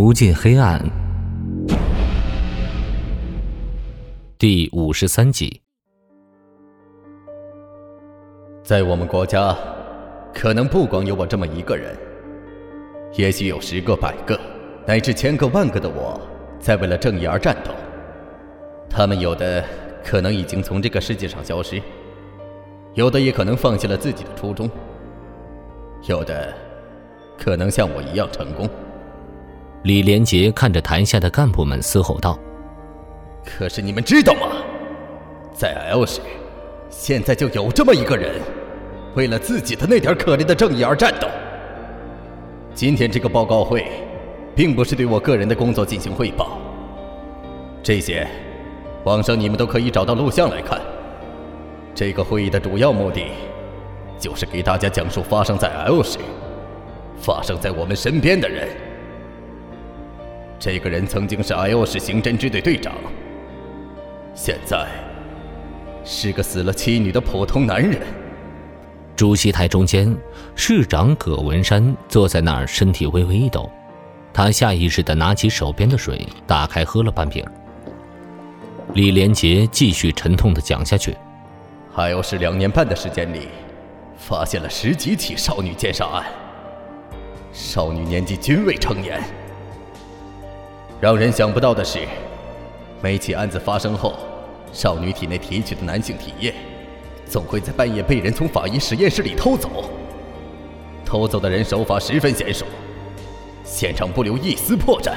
无尽黑暗，第五十三集。在我们国家，可能不光有我这么一个人，也许有十个、百个，乃至千个万个的我，在为了正义而战斗。他们有的可能已经从这个世界上消失，有的也可能放弃了自己的初衷，有的可能像我一样成功。李连杰看着台下的干部们嘶吼道：“可是你们知道吗？在 L 市，现在就有这么一个人。”为了自己的那点可怜的正义而战斗。今天这个报告会，并不是对我个人的工作进行汇报。这些，网上你们都可以找到录像来看。这个会议的主要目的，就是给大家讲述发生在 L 市、发生在我们身边的人。这个人曾经是 I O 市刑侦支队队长，现在是个死了妻女的普通男人。主席台中间，市长葛文山坐在那儿，身体微微一抖。他下意识地拿起手边的水，打开喝了半瓶。李连杰继续沉痛地讲下去：“还有是两年半的时间里，发现了十几起少女奸杀案，少女年纪均未成年。让人想不到的是，每起案子发生后，少女体内提取的男性体液。”总会在半夜被人从法医实验室里偷走。偷走的人手法十分娴熟，现场不留一丝破绽，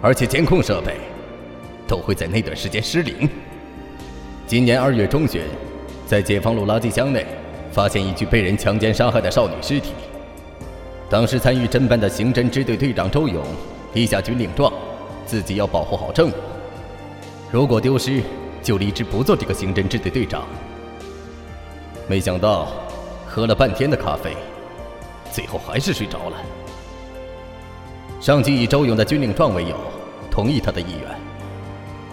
而且监控设备都会在那段时间失灵。今年二月中旬，在解放路垃圾箱内发现一具被人强奸杀害的少女尸体。当时参与侦办的刑侦支队队长周勇立下军令状，自己要保护好证物，如果丢失。就立志不做这个刑侦支队队长。没想到，喝了半天的咖啡，最后还是睡着了。上级以周勇的军令状为由，同意他的意愿。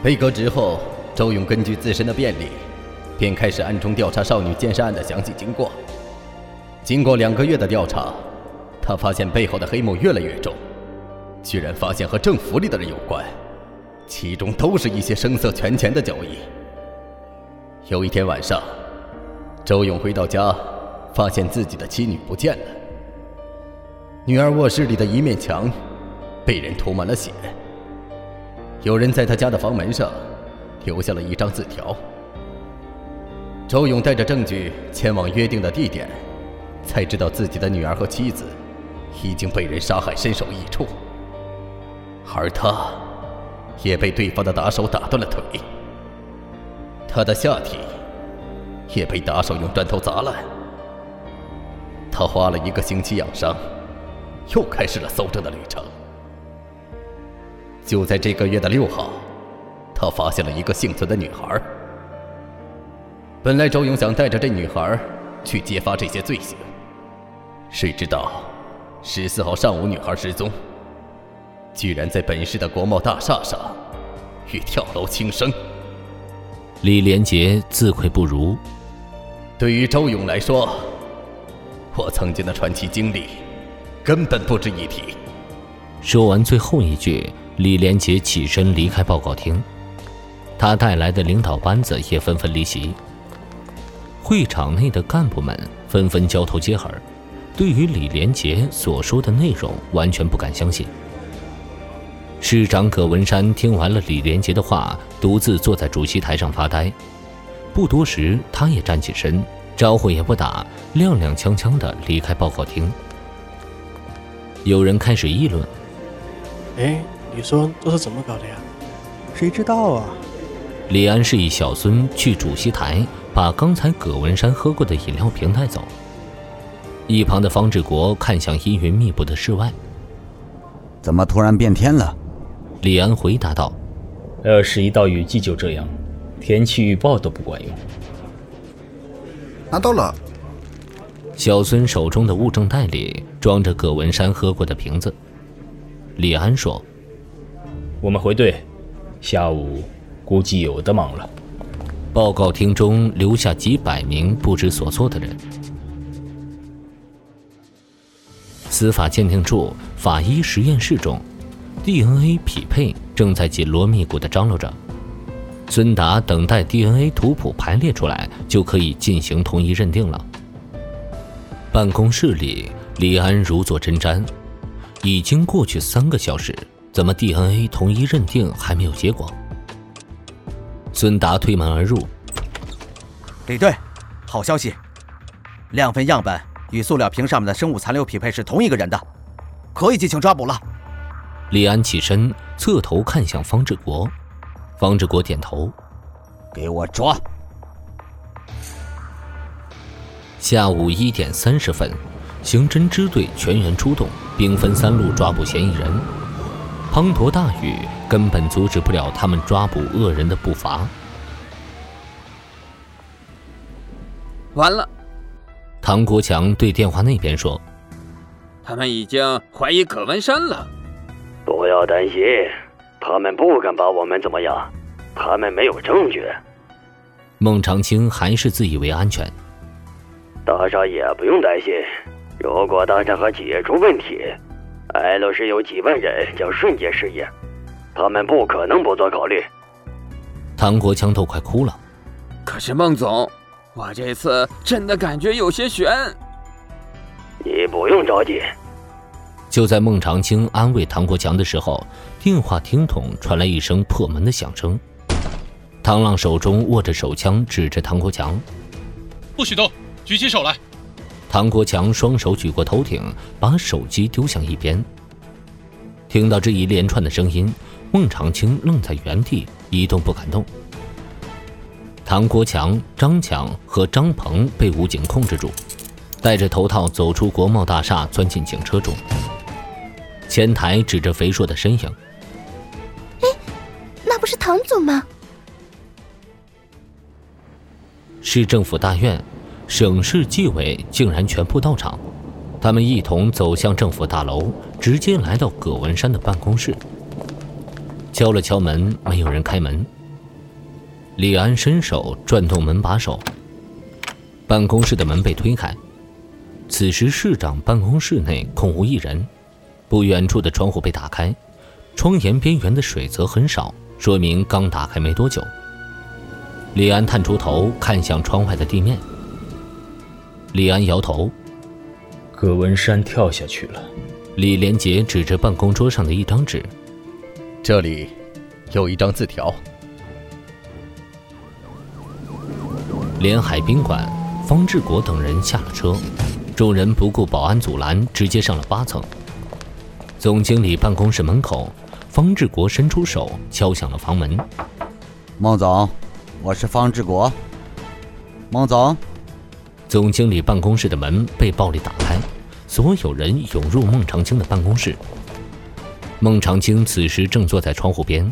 被革职后，周勇根据自身的便利，便开始暗中调查少女奸杀案的详细经过。经过两个月的调查，他发现背后的黑幕越来越重，居然发现和政府里的人有关。其中都是一些声色权钱的交易。有一天晚上，周勇回到家，发现自己的妻女不见了。女儿卧室里的一面墙被人涂满了血。有人在他家的房门上留下了一张字条。周勇带着证据前往约定的地点，才知道自己的女儿和妻子已经被人杀害，身首异处，而他。也被对方的打手打断了腿，他的下体也被打手用砖头砸烂。他花了一个星期养伤，又开始了搜证的旅程。就在这个月的六号，他发现了一个幸存的女孩。本来周勇想带着这女孩去揭发这些罪行，谁知道十四号上午女孩失踪。居然在本市的国贸大厦上欲跳楼轻生。李连杰自愧不如。对于周勇来说，我曾经的传奇经历根本不值一提。说完最后一句，李连杰起身离开报告厅。他带来的领导班子也纷纷离席。会场内的干部们纷纷交头接耳，对于李连杰所说的内容完全不敢相信。市长葛文山听完了李连杰的话，独自坐在主席台上发呆。不多时，他也站起身，招呼也不打，踉踉跄跄地离开报告厅。有人开始议论：“哎，你说这是怎么搞的呀？”“谁知道啊？”李安示意小孙去主席台，把刚才葛文山喝过的饮料瓶带走。一旁的方志国看向阴云密布的室外：“怎么突然变天了？”李安回答道：“呃，是一到雨季就这样，天气预报都不管用。”拿到了。小孙手中的物证袋里装着葛文山喝过的瓶子。李安说：“我们回队，下午估计有的忙了。”报告厅中留下几百名不知所措的人。司法鉴定处法医实验室中，DNA 匹配正在紧锣密鼓地张罗着。孙达等待 DNA 图谱排列出来，就可以进行同一认定了。办公室里，李安如坐针毡。已经过去三个小时，怎么 DNA 同一认定还没有结果？孙达推门而入。李队，好消息，两份样本与塑料瓶上面的生物残留匹配是同一个人的，可以进行抓捕了。李安起身，侧头看向方志国。方志国点头，给我抓。下午一点三十分，刑侦支队全员出动，兵分三路抓捕嫌疑人。滂沱大雨根本阻止不了他们抓捕恶人的步伐。完了，唐国强对电话那边说：“他们已经怀疑葛文山了。不要担心。”他们不敢把我们怎么样，他们没有证据。孟长青还是自以为安全。大少爷不用担心，如果大沙河解出问题，L 市有几万人将瞬间失业，他们不可能不做考虑。唐国强都快哭了。可是孟总，我这次真的感觉有些悬。你不用着急。就在孟长青安慰唐国强的时候，电话听筒传来一声破门的响声。唐浪手中握着手枪，指着唐国强：“不许动，举起手来！”唐国强双手举过头顶，把手机丢向一边。听到这一连串的声音，孟长青愣在原地，一动不敢动。唐国强、张强和张鹏被武警控制住，戴着头套走出国贸大厦，钻进警车中。前台指着肥硕的身影：“哎，那不是唐总吗？”市政府大院，省市纪委竟然全部到场，他们一同走向政府大楼，直接来到葛文山的办公室。敲了敲门，没有人开门。李安伸手转动门把手，办公室的门被推开。此时市长办公室内空无一人。不远处的窗户被打开，窗沿边缘的水则很少，说明刚打开没多久。李安探出头看向窗外的地面。李安摇头。葛文山跳下去了。李连杰指着办公桌上的一张纸：“这里有一张字条。”连海宾馆，方志国等人下了车，众人不顾保安阻拦，直接上了八层。总经理办公室门口，方志国伸出手敲响了房门。孟总，我是方志国。孟总，总经理办公室的门被暴力打开，所有人涌入孟长青的办公室。孟长青此时正坐在窗户边。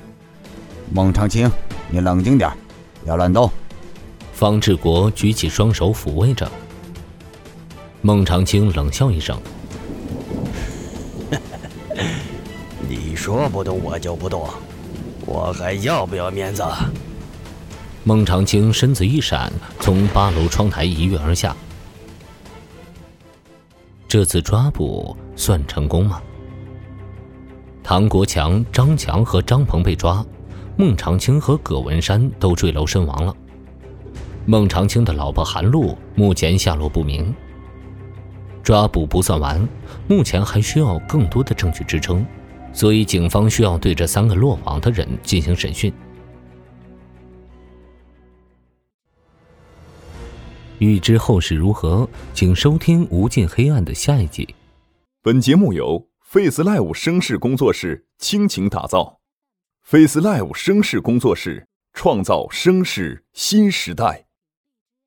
孟长青，你冷静点，不要乱动。方志国举起双手抚慰着。孟长青冷笑一声。你说不动我就不动，我还要不要面子？孟长青身子一闪，从八楼窗台一跃而下。这次抓捕算成功吗？唐国强、张强和张鹏被抓，孟长青和葛文山都坠楼身亡了。孟长青的老婆韩露目前下落不明。抓捕不算完，目前还需要更多的证据支撑。所以，警方需要对这三个落网的人进行审讯。欲知后事如何，请收听《无尽黑暗》的下一集。本节目由 Face Live 声势工作室倾情打造，Face Live 声势工作室创造声势新时代。